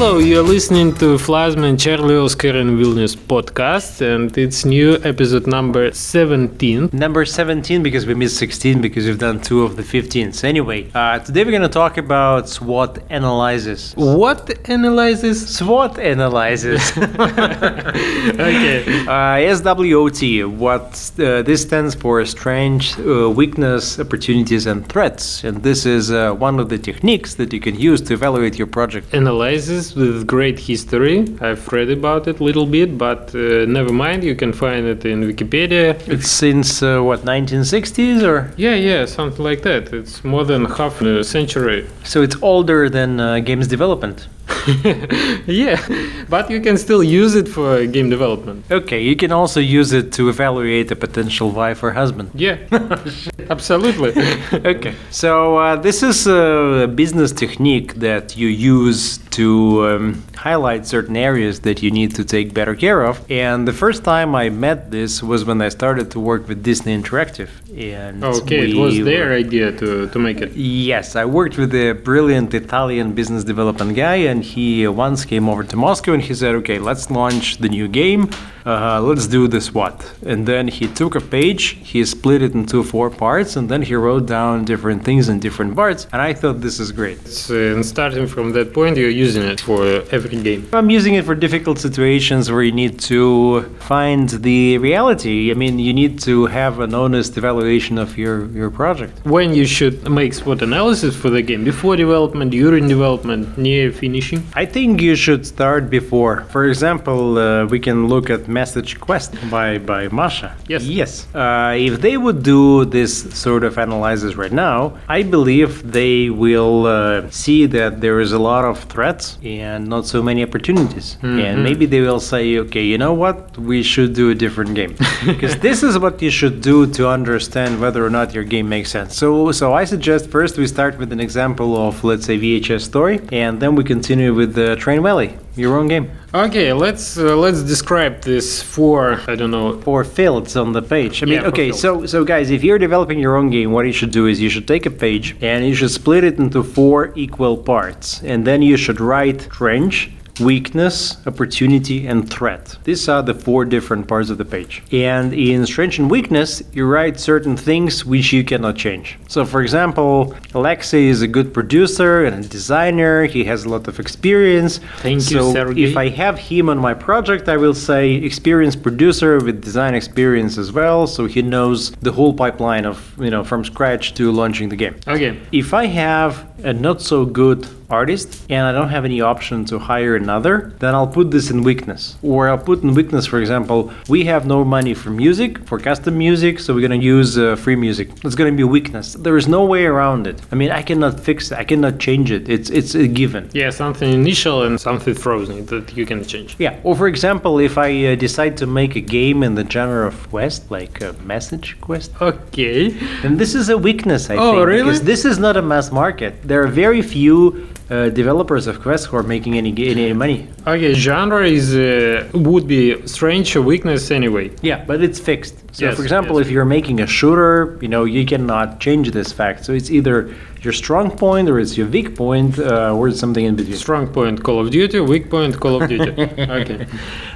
Hello, you're listening to Flasman Charlie Oscar and Vilnius podcast, and it's new episode number 17. Number 17 because we missed 16 because we've done two of the 15s. Anyway, uh, today we're going to talk about SWOT analysis. What analyzes? SWOT analysis. Okay. Uh, SWOT, what uh, this stands for strength, uh, weakness, opportunities, and threats. And this is uh, one of the techniques that you can use to evaluate your project. Analysis with great history. I've read about it a little bit, but uh, never mind, you can find it in Wikipedia. It's since uh, what 1960s, or Yeah, yeah, something like that. It's more than half a century. so it's older than uh, games development. yeah, but you can still use it for game development. Okay, you can also use it to evaluate a potential wife or husband. Yeah, absolutely. okay. So uh, this is a business technique that you use to um, highlight certain areas that you need to take better care of. And the first time I met this was when I started to work with Disney Interactive. And Okay, it was were- their idea to, to make it. Yes, I worked with a brilliant Italian business development guy, and he once came over to Moscow and he said, "Okay, let's launch the new game. Uh, let's do this what?" And then he took a page, he split it into four parts, and then he wrote down different things in different parts. And I thought this is great. Uh, and starting from that point, you're using it for every game. I'm using it for difficult situations where you need to find the reality. I mean, you need to have an honest evaluation of your, your project. When you should make SWOT analysis for the game? Before development, during development, near finishing? I think you should start before. For example, uh, we can look at Message Quest by, by Masha. Yes. Yes. Uh, if they would do this sort of analysis right now, I believe they will uh, see that there is a lot of threats and not so many opportunities. Mm-hmm. And maybe they will say, okay, you know what? We should do a different game. Because this is what you should do to understand whether or not your game makes sense. So, so I suggest first we start with an example of, let's say, VHS story, and then we continue with the Train Valley, your own game. Okay, let's uh, let's describe this four. I don't know. Four fields on the page. I mean, Yeah, okay, so so guys, if you're developing your own game, what you should do is you should take a page and you should split it into four equal parts, and then you should write trench. Weakness, opportunity, and threat. These are the four different parts of the page. And in strength and weakness, you write certain things which you cannot change. So, for example, Alexei is a good producer and a designer. He has a lot of experience. Thank you, so Sergey. If I have him on my project, I will say experienced producer with design experience as well, so he knows the whole pipeline of you know from scratch to launching the game. Okay. If I have a not so good artist and I don't have any option to hire another, then I'll put this in weakness. Or I'll put in weakness, for example, we have no money for music, for custom music, so we're gonna use uh, free music. It's gonna be weakness. There is no way around it. I mean, I cannot fix it. I cannot change it. It's it's a given. Yeah, something initial and something frozen that you can change. Yeah. Or for example, if I uh, decide to make a game in the genre of quest, like a message quest, Okay. then this is a weakness, I Oh, think. really? Because this is not a mass market. There are very few uh, developers of Quest who are making any any money. Okay, genre is uh, would be strange weakness anyway. Yeah, but it's fixed. So, Yes, for example, yes. if you're making a shooter, you know, you cannot change this fact. So it's either your strong point or it's your weak point, uh, or it's something in between. Strong point Call of Duty, weak point Call of Duty. okay.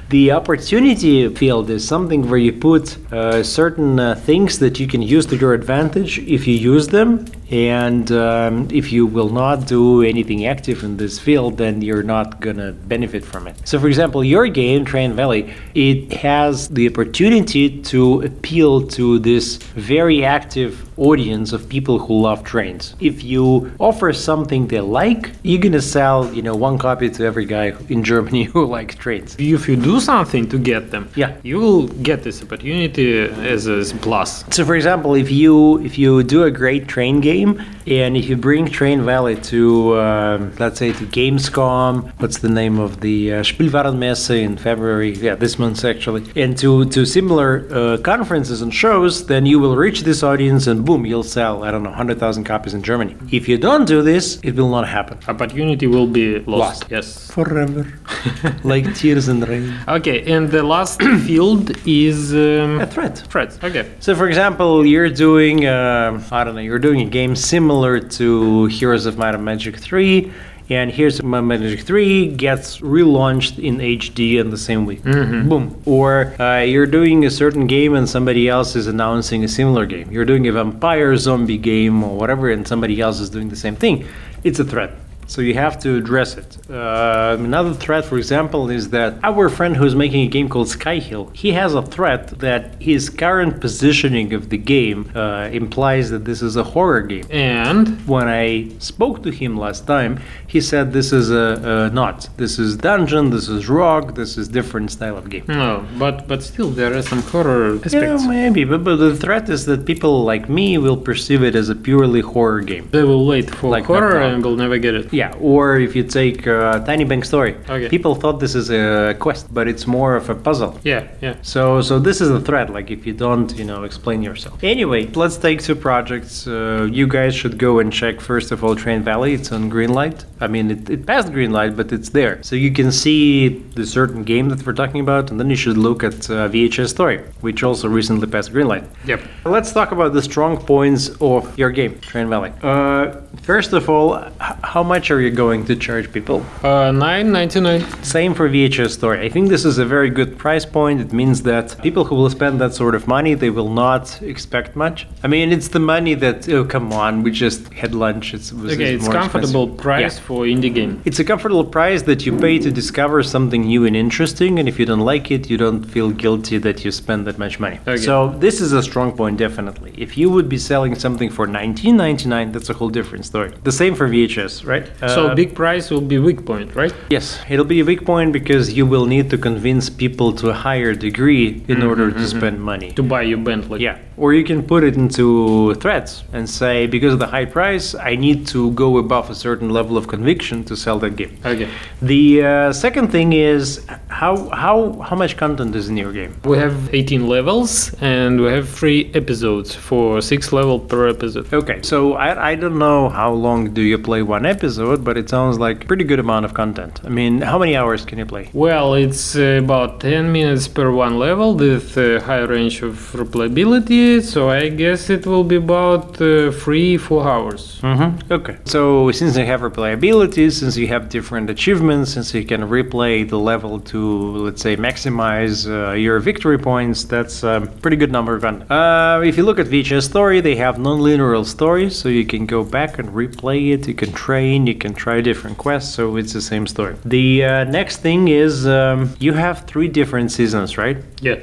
The opportunity field is something where you put uh, certain uh, things that you can use to your advantage if you use them, and um, if you will not do anything active in this field, then you're not gonna benefit from it. So, for example, your game, Train Valley, it has the opportunity to appeal to this very active audience of people who love trains. If you offer something they like, you're gonna sell, you know, one copy to every guy in Germany who likes trains. If you do something to get them, Yeah. you will get this opportunity as a plus. So, for example, if you if you do a great train game and if you bring Train Valley to um, let's say to Gamescom, what's the name of the uh, Spielwarenmesse in February? Yeah, this month actually, and to to similar uh, conferences and shows, then you will reach this audience and boom, you'll sell I don't know hundred thousand copies in Germany. If you don't do this, it will not happen. Opportunity will be lost. Lost. Yes. Forever, like tears and rain. Okay, and the last field is um, A threat. threats. Okay. So, for example, you're doing, uh, I don't know, you're doing a game similar to Heroes of Might and Magic 3, And here's My Magic 3 gets relaunched in HD in the same week. Boom. Or uh, you're doing a certain game and somebody else is announcing a similar game. You're doing a vampire zombie game or whatever, and somebody else is doing the same thing. It's a threat. So you have to address it. Uh, another threat, for example, is that our friend who's making a game called Skyhill, he has a threat that his current positioning of the game uh, implies that this is a horror game. And When I spoke to him last time, he said this is a, a not. This is dungeon. This is rock. This is different style of game. no, but but still there are some horror aspects. Yeah, maybe, but, but the threat is that people like me will perceive it as a purely horror game. They will wait for Like horror and will never get it. Yeah, or if you take uh, Tiny Bank Story, Okay. people thought this is a quest, but it's more of a puzzle. Yeah, yeah. So, so this is a threat. Like if you don't, you know, explain yourself. Anyway, let's take two projects. Uh, you guys should go and check first of all Train Valley. It's on Greenlight. I mean, it, it passed Greenlight, but it's there, so you can see the certain game that we're talking about, and then you should look at uh, VHS Story, which also recently passed Greenlight. Yep. Let's talk about the strong points of your game, Train Valley. Uh, first of all, h- how much are you going to charge people? Uh, nine ninety nine. Same for VHS Store. I think this is a very good price point. It means that people who will spend that sort of money, they will not expect much. I mean, it's the money that oh come on, we just had lunch. It's, it was Okay, it's more comfortable expensive. price Yeah. for indie game. It's a comfortable price that you pay to discover something new and interesting, and if you don't like it, you don't feel guilty that you spend that much money. Okay. So this is a strong point, definitely. If you would be selling something for 19.99, that's a whole different story. The same for VHS, right? So Uh, big price will be weak point, right? Yes, it'll be a weak point because you will need to convince people to a higher degree in order to spend money. To buy your Bentley. Yeah, or you can put it into threats and say, because of the high price, I need to go above a certain level of conviction to sell that game. Okay. The uh, second thing is how how how much content is in your game? We have 18 levels and we have three episodes for six level per episode. Okay, so I, I don't know how long do you play one episode, but it sounds like pretty good amount of content. I mean, how many hours can you play? Well, it's about 10 minutes per one level with a high range of replayability, so I guess it will be about uh, three, four hours. Mm-hmm. Okay. So since you have replayability, since you have different achievements, since you can replay the level to let's say maximize uh, your victory points, that's a pretty good number of. Uh, if you look at VHS Story, they have non-linear stories, so you can go back and replay it. You can train, you can try different quests, so it's the same story. The uh, next thing is um, you have three different seasons, right? Yeah.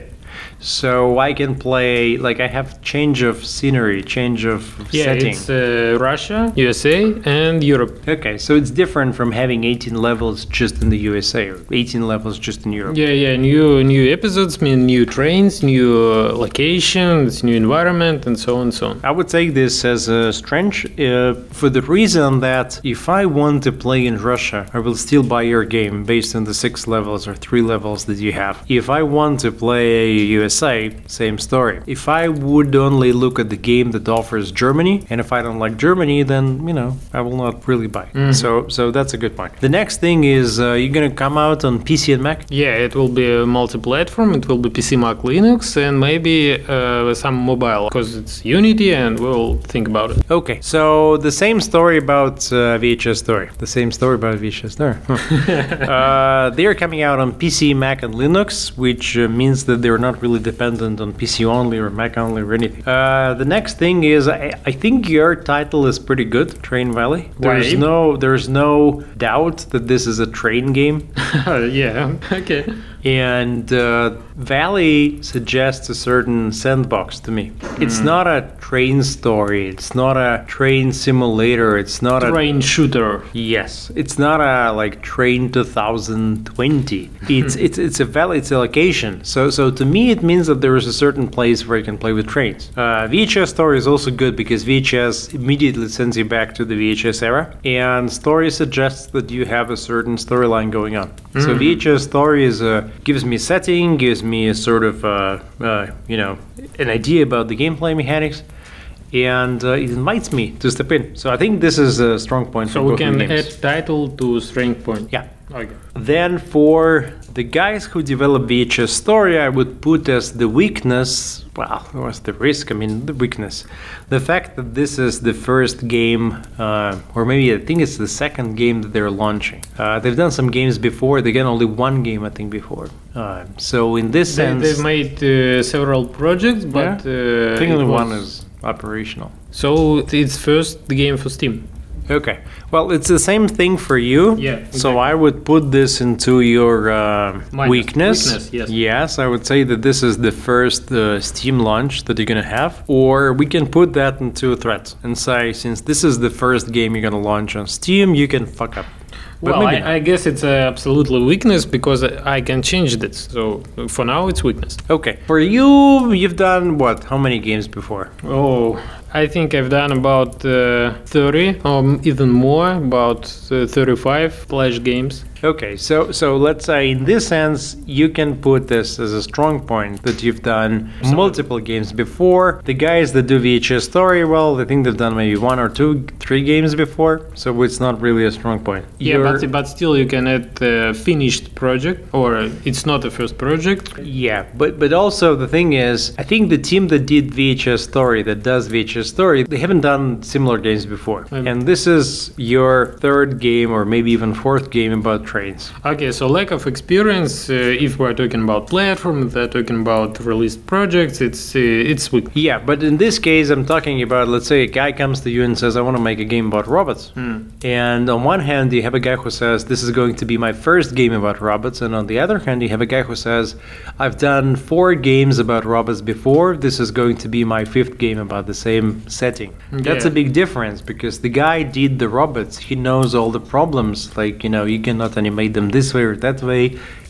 So I can play like I have change of scenery, change of Yeah, setting. it's uh, Russia, USA, and Europe. Okay, so it's different from having 18 levels just in the USA or 18 levels just in Europe. Yeah, yeah, new new episodes mean new trains, new uh, locations, new environment, and so on and so on. I would take this as a strange uh, for the reason that if I want to play in Russia, I will still buy your game based on the six levels or three levels that you have. If I want to play USA, same story. If I would only look at the game that offers Germany, and if I don't like Germany, then you know I will not really buy. So, so that's a good point. The next thing is uh, you're gonna come out on PC and Mac. Yeah, it will be a multi-platform. It will be PC, Mac, Linux, and maybe uh, some mobile, because it's Unity, and we'll think about it. Okay, so the same story about uh, VHS Story. The same story about VHS Story. Huh. uh, they're coming out on PC, Mac, and Linux, which uh, means that they're not really dependent on PC only or Mac only or anything. Uh, the next thing is, I, I think your title is pretty good, Train Valley. There's Why? no, there's no doubt that this is a train game. yeah, okay. And uh, Valley suggests a certain sandbox to me. It's not a train story. It's not a train simulator. It's not a Train shooter. yes. It's not a like train 2020. It's it's it's a valley. It's a location. So so to me it means that there is a certain place where you can play with trains. Uh, VHS story is also good because VHS immediately sends you back to the VHS era, and story suggests that you have a certain storyline going on. So VHS story is uh, gives me a setting, gives me a sort of uh, uh, you know an idea about the gameplay mechanics. And uh, it invites me to step in. So I think this is a strong point So for we can add title to strength point. Yeah. Okay. Then for the guys who develop VHS story, I would put as the weakness Well, what's the risk? I mean, the weakness. The fact that this is the first game, uh, or maybe I think it's the second game that they're launching. Uh, they've done some games before. They got only one game, I think, before. Uh, so in this They, sense, they've made uh, several projects, but uh, I think only one is operational. So it's first the game for Steam. Okay. Well, it's the same thing for you. Yeah, So. I would put this into your uh, weakness. Weakness, yes. Yes, I would say that this is the first uh, Steam launch that you're gonna have, or we can put that into a threat and say, since this is the first game you're gonna launch on Steam, you can fuck up. But well. I, I guess it's uh, absolutely weakness because I can change this. So for now, it's weakness. Okay. For you, you've done what? How many games before? Oh, I think I've done about uh, 30 or even more, about uh, 35 Flash games. Okay, so so let's say in this sense you can put this as a strong point that you've done multiple games before. The guys that do VHS story, well, I think they've done maybe one or two, three games before, so it's not really a strong point. Yeah, You're- but, but still you can add the finished project, or it's not the first project. yeah, but but also the thing is, I think the team that did VHS story, that does VHS story, they haven't done similar games before, Um, and this is your third game or maybe even fourth game about trains. Okay, so lack of experience. Uh, if we're talking about platform, if we're talking about released projects, it's uh, it's weak. Yeah, but in this case, I'm talking about let's say a guy comes to you and says, I want to make a game about robots. And on one hand, you have a guy who says, This is going to be my first game about robots. And on the other hand, you have a guy who says, I've done four games about robots before. This is going to be my fifth game about the same setting. That's a big difference because the guy did the robots. He knows all the problems. Like, you know, you cannot animate them this way or that way.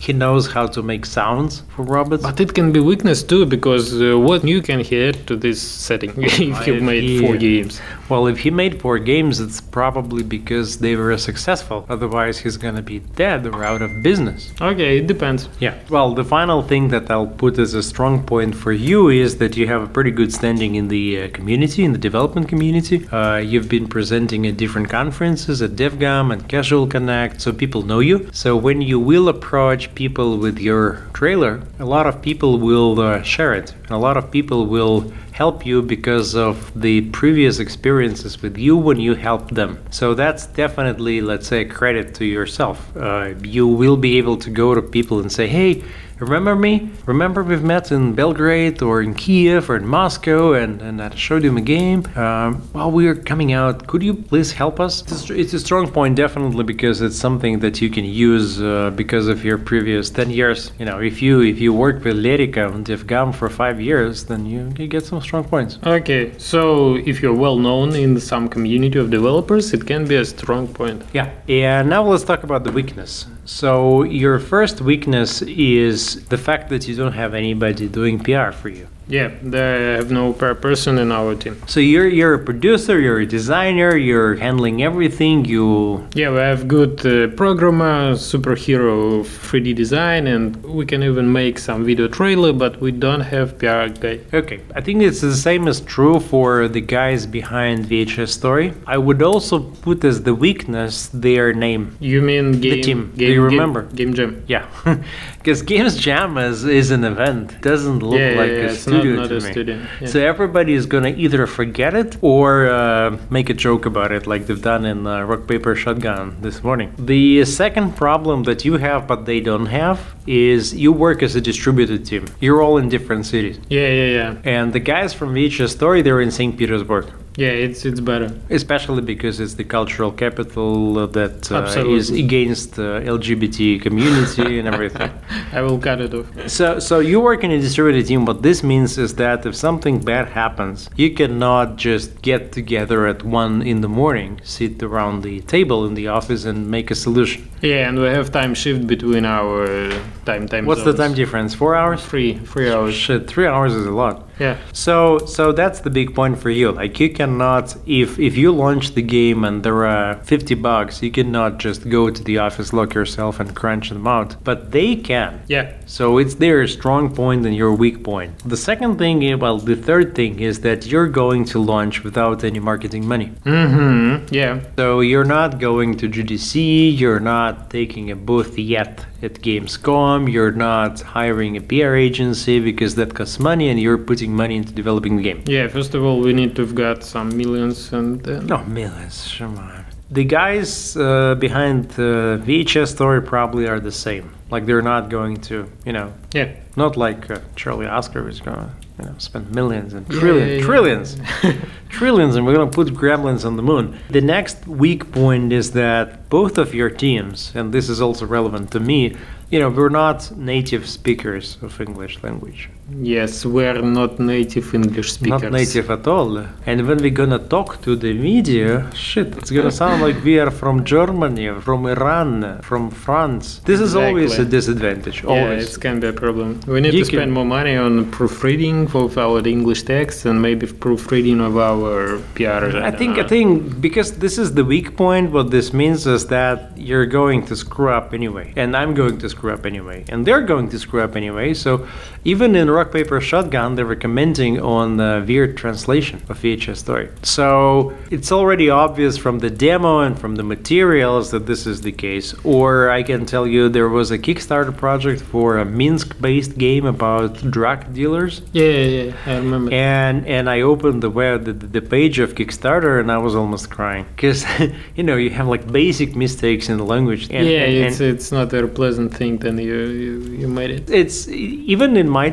He knows how to make sounds for robots. But it can be weakness too, because uh, what new can he add to this setting if he made he- four games? Well, if he made four games, it's probably because they were successful. Otherwise, he's gonna be dead or out of business. Okay, it depends. Yeah. Well, the final thing that I'll put as a strong point for you is that you have a pretty good standing in the uh, community, in the development community. Uh, you've been presenting at different conferences, at DevGAMM and Casual Connect, so people know you. So when you will approach people with your trailer, a lot of people will uh, share it, and a lot of people will help you because of the previous experiences with you when you helped them. So that's definitely, let's say, credit to yourself. Uh, you will be able to go to people and say, hey, remember me? Remember we've met in Belgrade or in Kiev or in Moscow and, and I showed him a game. Um, while we are coming out, could you please help us? It's, it's a strong point, definitely, because it's something that you can use uh, because of your previous 10 years. You know, if you if you work with Lerica and DevGAMM for five years, then you, you get some strong points. Okay, so if you're well known in some community of developers, it can be a strong point. Yeah. And now let's talk about the weakness. So your first weakness is the fact that you don't have anybody doing PR for you. Yeah, they have no per person in our team. So you're you're a producer, you're a designer, you're handling everything. You Yeah, we have good uh, programmer, superhero 3D design, and we can even make some video trailer, but we don't have PR guy. okay? I think it's the same as true for the guys behind VHS Story. I would also put as the weakness their name. You mean game? team. Do Game, you game- remember? Game Jam? Yeah, because Games Jam is, is an event. It doesn't look yeah, like yeah, a it's not, studio not to a me. studio. Yeah. So everybody is gonna either forget it or uh, make a joke about it, like they've done in uh, Rock Paper Shotgun this morning. The second problem that you have, but they don't have, is you work as a distributed team. You're all in different cities, yeah, yeah, yeah. and the guys from VHS Story they're in St. Petersburg. Yeah, it's it's better. Especially because it's the cultural capital that uh, is against uh, LGBT community and everything. I will cut it off. So, so you work in a distributed team. What this means is that if something bad happens, you cannot just get together at one in the morning, sit around the table in the office, and make a solution. Yeah, and we have time shift between our uh, time time. What's the time difference? Four hours? Three, three hours. Shit, three hours is a lot. Yeah. So, so that's the big point for you. Like, you cannot, if if you launch the game and there are 50 bugs, you cannot just go to the office, lock yourself, and crunch them out. But they can. Yeah. So it's their strong point and your weak point. The second thing, well, the third thing is that you're going to launch without any marketing money. Mm-hmm. Yeah. So you're not going to GDC, you're not taking a booth yet at Gamescom. You're not hiring a PR agency because that costs money, and you're putting money into developing the game. Yeah, first of all, we need to have got some millions and then. No millions, come on. The guys uh, behind the VHS story probably are the same. Like they're not going to, you know, Yeah. not like uh, Charlie Oscar is going to, you know, spend millions and trillions, yeah, yeah. trillions, trillions, and we're going to put gremlins on the moon. The next weak point is that both of your teams, and this is also relevant to me, you know, we're not native speakers of English language. Yes, we're not native English speakers. Not native at all. And when we're gonna talk to the media, shit, it's gonna sound like we are from Germany, from Iran, from France. This is always a disadvantage. Yeah, Always. it can be a problem. We need You to spend can- more money on proofreading of our English text and maybe proofreading of our PR. I think I think because this is the weak point, what this means is that you're going to screw up anyway, and I'm going to screw up anyway, and they're going to screw up anyway. So even in Rock Paper Shotgun, they were commenting on the weird translation of VHS story. So it's already obvious from the demo and from the materials that this is the case. Or I can tell you there was a Kickstarter project for a Minsk-based game about drug dealers. Yeah, yeah, yeah, I remember. And and I opened the web the, the page of Kickstarter and I was almost crying because you know you have like basic mistakes in the language. And, yeah, and- it's and it's not a pleasant thing. Then you you, you made it. it's even in my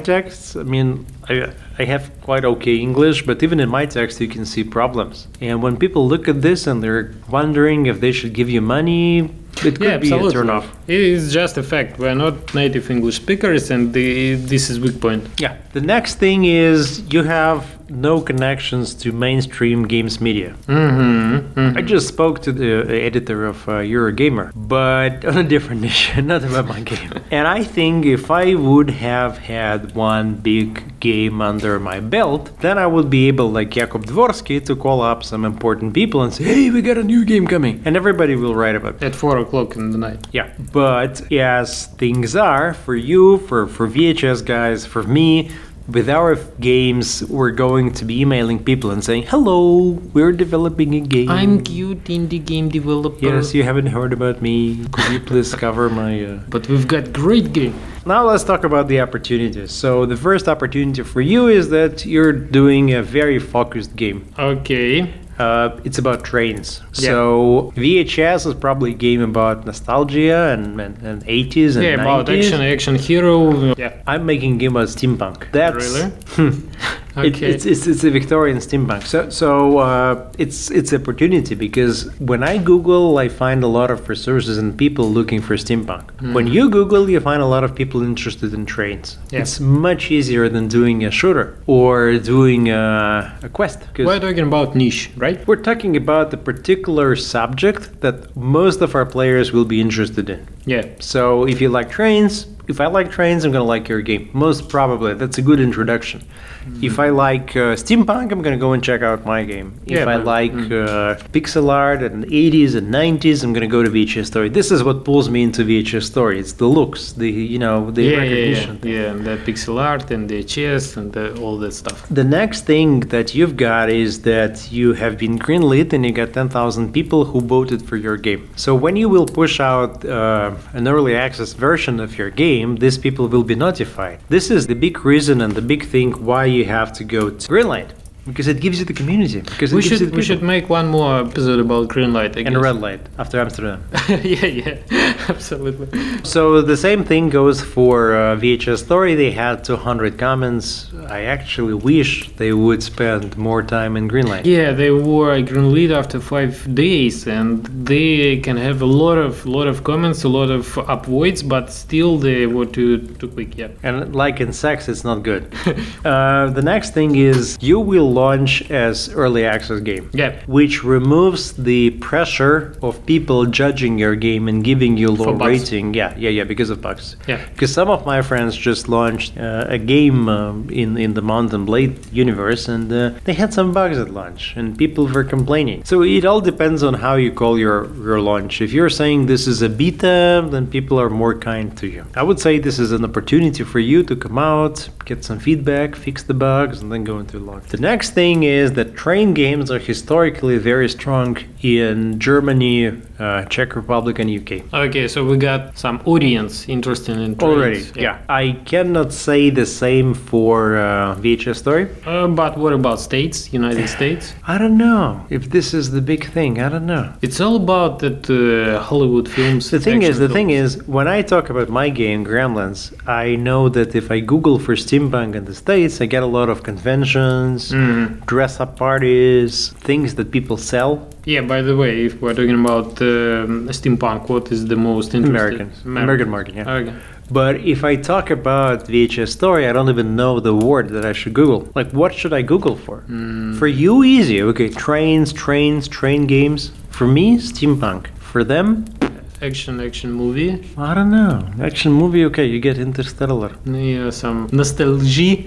I mean, I I have quite okay English, but even in my text you can see problems. And when people look at this and they're wondering if they should give you money, it could yeah, be absolutely. a turn off. It is just a fact. We're not native English speakers, and the, this is weak point. Yeah. The next thing is you have no connections to mainstream games media. Mm-hmm. I just spoke to the editor of uh, Eurogamer, but on a different issue, not about my game. And I think if I would have had one big game under my belt, then I would be able, like Jakub Dvorsky, to call up some important people and say, hey, we got a new game coming. And everybody will write about it. At four o'clock in the night. Yeah, but as things are for you, for for VHS guys, for me, with our games, we're going to be emailing people and saying, "Hello, we're developing a game." I'm cute indie game developer. Yes, you haven't heard about me. Could you please cover my? Uh... But we've got great game. Now let's talk about the opportunities. So the first opportunity for you is that you're doing a very focused game. Okay. Uh, it's about trains. Yeah. So VHS is probably a game about nostalgia and and, and 80s and Yeah, 90s. about action, action hero. Yeah. I'm making a game about steampunk. That's Really? It- it's, it's it's a Victorian steampunk. So so uh, it's it's opportunity because when I Google, I find a lot of resources and people looking for steampunk. When you Google, you find a lot of people interested in trains. Yeah. It's much easier than doing a shooter or doing a, a quest. We're talking about niche, right? we're talking about a particular subject that most of our players will be interested in. Yeah. So if you like trains, if I like trains, I'm gonna like your game. Most probably, that's a good introduction. If I like uh, steampunk, I'm gonna go and check out my game. If Yeah, I but- like uh, pixel art and 80s and 90s, I'm gonna go to VHS Story. This is what pulls me into VHS Story. It's the looks, the you know, the Yeah, yeah, recognition. yeah, yeah, and the pixel art and the chess and the, all that stuff. The next thing that you've got is that you have been greenlit and you got 10,000 people who voted for your game. So when you will push out uh, an early access version of your game, these people will be notified. This is the big reason and the big thing why you have to go to Greenlight because it gives you the community. Because We it gives you should we should make one more episode about Greenlight. I and guess. red light after Amsterdam. yeah, yeah, absolutely. So the same thing goes for uh, VHS Story. They had 200 comments. I actually wish they would spend more time in green light. Yeah, they were greenlit after five days, and they can have a lot of lot of comments, a lot of upvotes, but still they were too too quick. Yeah. And like in sex, it's not good. uh, the next thing is you will launch as early access game. Yeah. Which removes the pressure of people judging your game and giving you low rating. Yeah, yeah, yeah, because of bugs. Yeah. Because some of my friends just launched uh, a game um, in in the Mount & Blade universe, and uh, they had some bugs at launch, and people were complaining. So it all depends on how you call your your launch. If you're saying this is a beta, then people are more kind to you. I would say this is an opportunity for you to come out, get some feedback, fix the bugs, and then go into launch. The next next thing is that train games are historically very strong in Germany, uh, Czech Republic, and UK. Okay, so we got some audience interested in trains. Already, yeah. I cannot say the same for uh, VHS Story. Uh, but what about states, United States? I don't know if this is the big thing. I don't know. It's all about that uh, Hollywood films. The thing is, the thing is, when I talk about my game, Gremlins, I know that if I Google for steampunk in the States, I get a lot of conventions, Mhm. dress up parties, things that people sell. Yeah, by the way, if we're talking about um, steampunk, what is the most interesting? American. American market, yeah. Okay. But if I talk about VHS story, I don't even know the word that I should Google. Like, what should I Google for? For you, easy. Okay, trains, trains, train games. For me, steampunk. For them, Action, action movie. I don't know. Action movie, okay, you get Interstellar. Yeah, some nostalgia.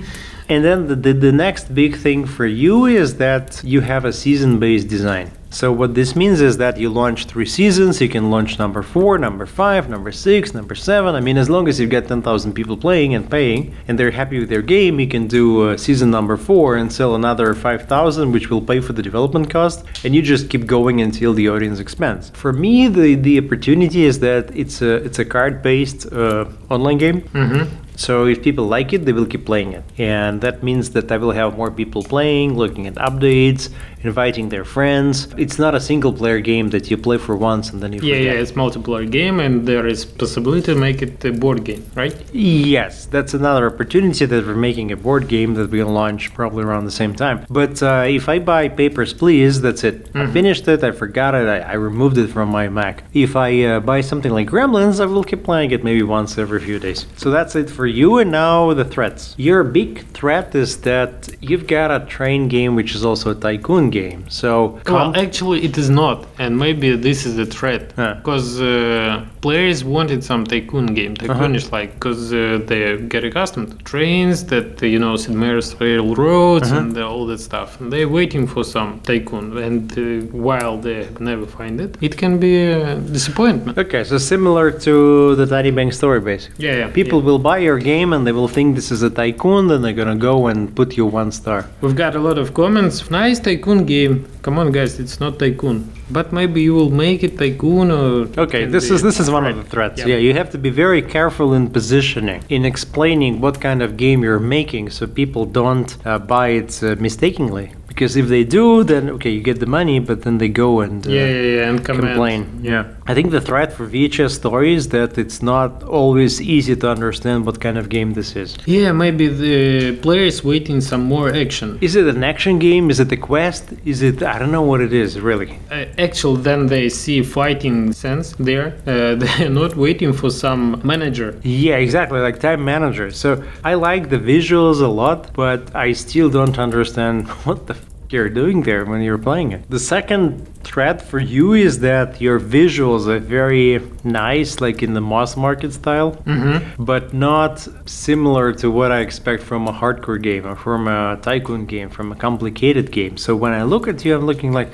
And then the, the, the next big thing for you is that you have a season based design. So, what this means is that you launch three seasons. You can launch number four, number five, number six, number seven. I mean, as long as you've got 10,000 people playing and paying and they're happy with their game, you can do uh, season number four and sell another 5,000, which will pay for the development cost. And you just keep going until the audience expands. For me, the, the opportunity is that it's a, it's a card based uh, online game. Mm-hmm. So if people like it, they will keep playing it. And that means that I will have more people playing, looking at updates, inviting their friends. It's not a single player game that you play for once and then you Yeah, forget. yeah, it's multiplayer game, and there is possibility to make it a board game, right? Yes, that's another opportunity that we're making a board game that we'll launch probably around the same time. But uh, if I buy Papers, Please, that's it. I finished it, I forgot it, I, I removed it from my Mac. If I uh, buy something like Gremlins, I will keep playing it maybe once every few days. So that's it for you, and now the threats. Your big threat is that you've got a train game which is also a tycoon game. So, Well, actually, it is not, and maybe this is a threat because uh, players wanted some tycoon game, tycoonish like, because uh, they get accustomed to trains, that uh, you know, Sid Meier's railroads and uh, all that stuff, and they're waiting for some tycoon, and uh, while they never find it, it can be a disappointment. Okay, so similar to the Tiny Bank story, basically. Yeah, yeah. People yeah. will buy your game and they will think this is a tycoon, then they're gonna go and put you one star. We've got a lot of comments. Nice tycoon game. Come on, guys, it's not tycoon, but maybe you will make it tycoon or. Okay, this is this is one of the threats. Yeah. Yeah, you have to be very careful in positioning, in explaining what kind of game you're making, so people don't uh, buy it uh, mistakenly. Because if they do, then okay, you get the money, but then they go and uh, Yeah, yeah, yeah, and comment. complain. Yeah, I think the threat for VHS story is that it's not always easy to understand what kind of game this is. Yeah, maybe the player is waiting some more action. Is it an action game? Is it a quest? Is it? I don't know what it is really. Uh, actually, then they see fighting sense there. Uh, they're not waiting for some manager. Yeah, exactly, like Time Manager. So I like the visuals a lot, but I still don't understand what the you're doing there when you're playing it. The second threat for you is that your visuals are very nice, like in the Moss Market style, Mm-hmm. but not similar to what I expect from a hardcore game or from a tycoon game, from a complicated game. So when I look at you, I'm looking like,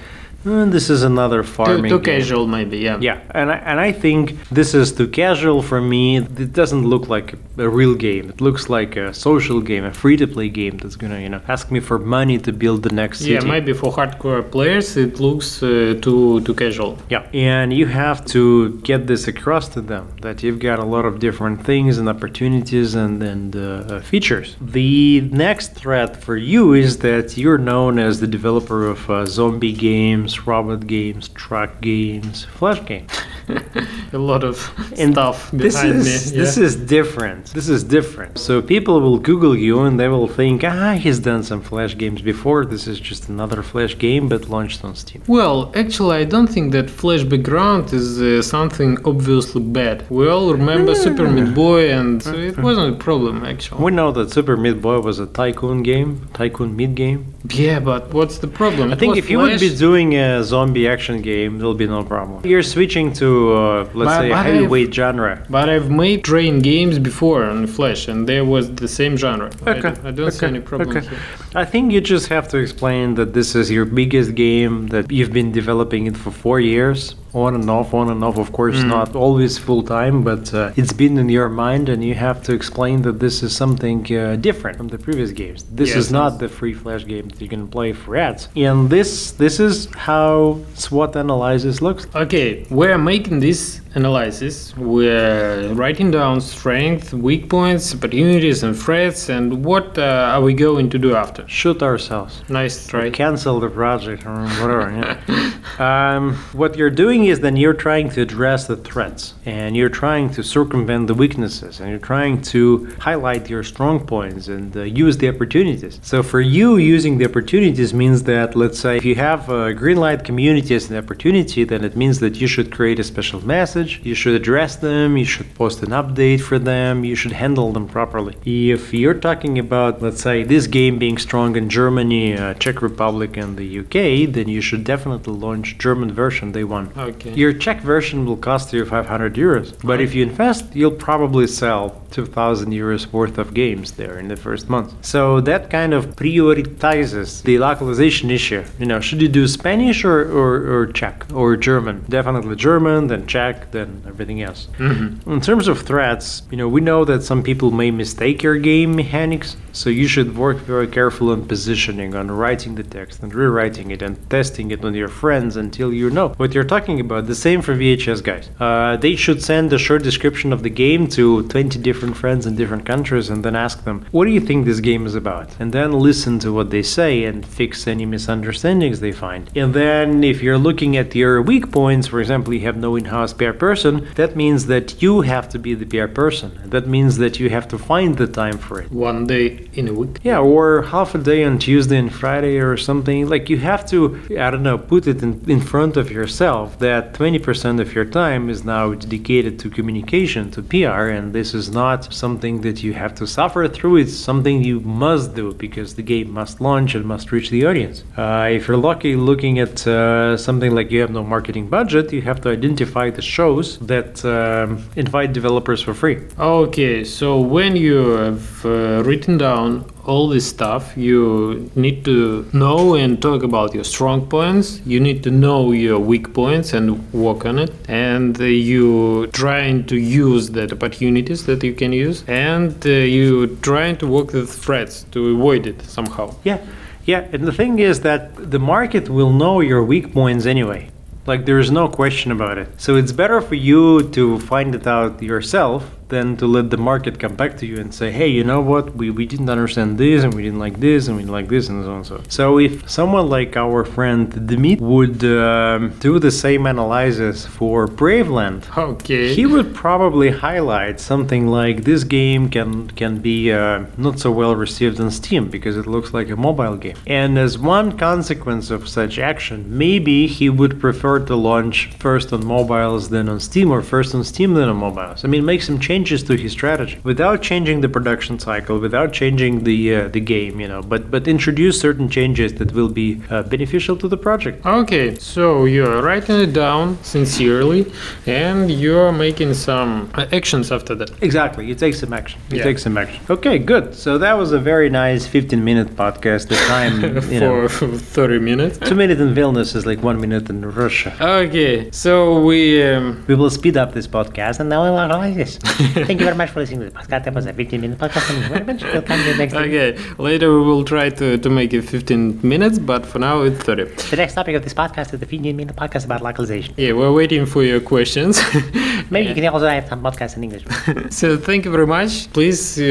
"Hmm, this is another farming too game." casual, maybe. Yeah. Yeah, and I, and I think this is too casual for me. It doesn't look like a real game. It looks like a social game, a free-to-play game that's gonna, you know, ask me for money to build the next city. Yeah, maybe for hardcore players it looks uh, too too casual. Yeah, and you have to get this across to them that you've got a lot of different things and opportunities and and uh, features. The next threat for you is that you're known as the developer of uh, zombie games, robot games, truck games, flash games. a lot of And stuff this behind is me. this is different. This is different. So people will Google you and they will think, ah, he's done some Flash games before. This is just another Flash game, but launched on Steam. Well, actually, I don't think that Flash background is uh, something obviously bad. We all remember Super Meat Boy, and so it wasn't a problem actually. We know that Super Meat Boy was a tycoon game, tycoon meat game. Yeah, but what's the problem? I It think if you would be Flash- doing a zombie action game, there'll be no problem. You're switching to, uh, let's But- say, but I've- heavyweight genre. But I've made train games before on Flash, and there was the same genre. I Okay, don't- I, don't see any problem okay. here. I think you just have to explain that this is your biggest game, that you've been developing it for four years, on and off, on and off. Of course, Mm. not always full time, but uh, it's been in your mind, and you have to explain that this is something uh, different from the previous games. This Yes, is not yes. the free flash game that you can play for ads. And this this is how SWOT analysis looks. Okay, we're making this analysis. We're writing down strength, weak points, opportunities, and threats. And what uh, are we going to do after? Shoot ourselves. Nice try. Cancel the project or whatever. yeah. um, what you're doing is then you're trying to address the threats and you're trying to circumvent the weaknesses and you're trying to highlight your strong points and uh, use the opportunities. So for you, using the opportunities means that, let's say, if you have a green light community as an opportunity, then it means that you should create a special message, you should address them, you should post an update for them, you should handle them properly. If you're talking about, let's say, this game being strong in Germany, uh, Czech Republic, and the UK, then you should definitely launch German version day one. Okay. Your Czech version will cost you 500 euros, but if you invest, you'll probably sell 2,000 euros worth of games there in the first month. So that kind of prioritizes the localization issue. You know, should you do Spanish or, or, or Czech or German? Definitely German, then Czech, then everything else. Mhm. In terms of threats, you know, we know that some people may mistake your game mechanics, so you should work very careful on positioning, on writing the text and rewriting it and testing it on your friends until you know what you're talking about. The same for VHS guys. Uh, they should send a short description of the game to 20 different friends in different countries and then ask them, what do you think this game is about? And then listen to what they say and fix any misunderstandings they find. And then if you're looking at your weak points, for example, you have no in-house PR person, that means that you have to be the PR person. That means that you have to find the time for it. One day in a week. Yeah, or half a day on Tuesday and Friday or something. Like you have to, I don't know, put it in, in front of yourself that 20% of your time is now dedicated to communication, to PR, and this is not something that you have to suffer through. It's something you must do because the game must launch and must reach the audience. Uh, if you're lucky looking at uh, something like you have no marketing budget, you have to identify the shows that um, invite developers for free. Okay, so when you have uh, written down all this stuff, you need to know and talk about your strong points. You need to know your weak points and work on it. And uh, you trying to use that opportunities that you can use, and uh, you trying to work with threats to avoid it somehow. Yeah, yeah. And the thing is that the market will know your weak points anyway. Like, there's no question about it. So it's better for you to find it out yourself than to let the market come back to you and say, hey, you know what? We, we didn't understand this and we didn't like this and we didn't like this and so on and so. So if someone like our friend Dmit would um, do the same analysis for Braveland, Okay. he would probably highlight something like this game can can be uh, not so well received on Steam because it looks like a mobile game. And as one consequence of such action, maybe he would prefer to launch first on mobiles than on Steam, or first on Steam than on mobiles. I mean, make some changes to his strategy without changing the production cycle, without changing the uh, the game, you know. But but introduce certain changes that will be uh, beneficial to the project. Okay, so you're writing it down sincerely and you're making some uh, actions after that. Exactly. You take some action. You Yeah. take some action. Okay, good. So that was a very nice 15 minute podcast. The time, you know. For 30 minutes. Two minutes in Vilnius is like one minute in Russia. Okay, so we. Um, We will speed up this podcast and now we'll analyze this. Thank you very much for listening to the podcast. That was a 15 minute podcast. Thank you very much. We'll come next okay, later we will try to, to make it 15 minutes, but for now it's 30. The next topic of this podcast is the 15 minute podcast about localization. Yeah, we're waiting for your questions. Maybe you can also have some podcasts in English. so thank you very much. Please uh,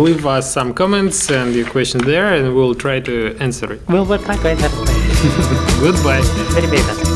leave us some comments and your questions there, and we'll try to answer it. we'll, we'll try to answer question. Goodbye. Very, very.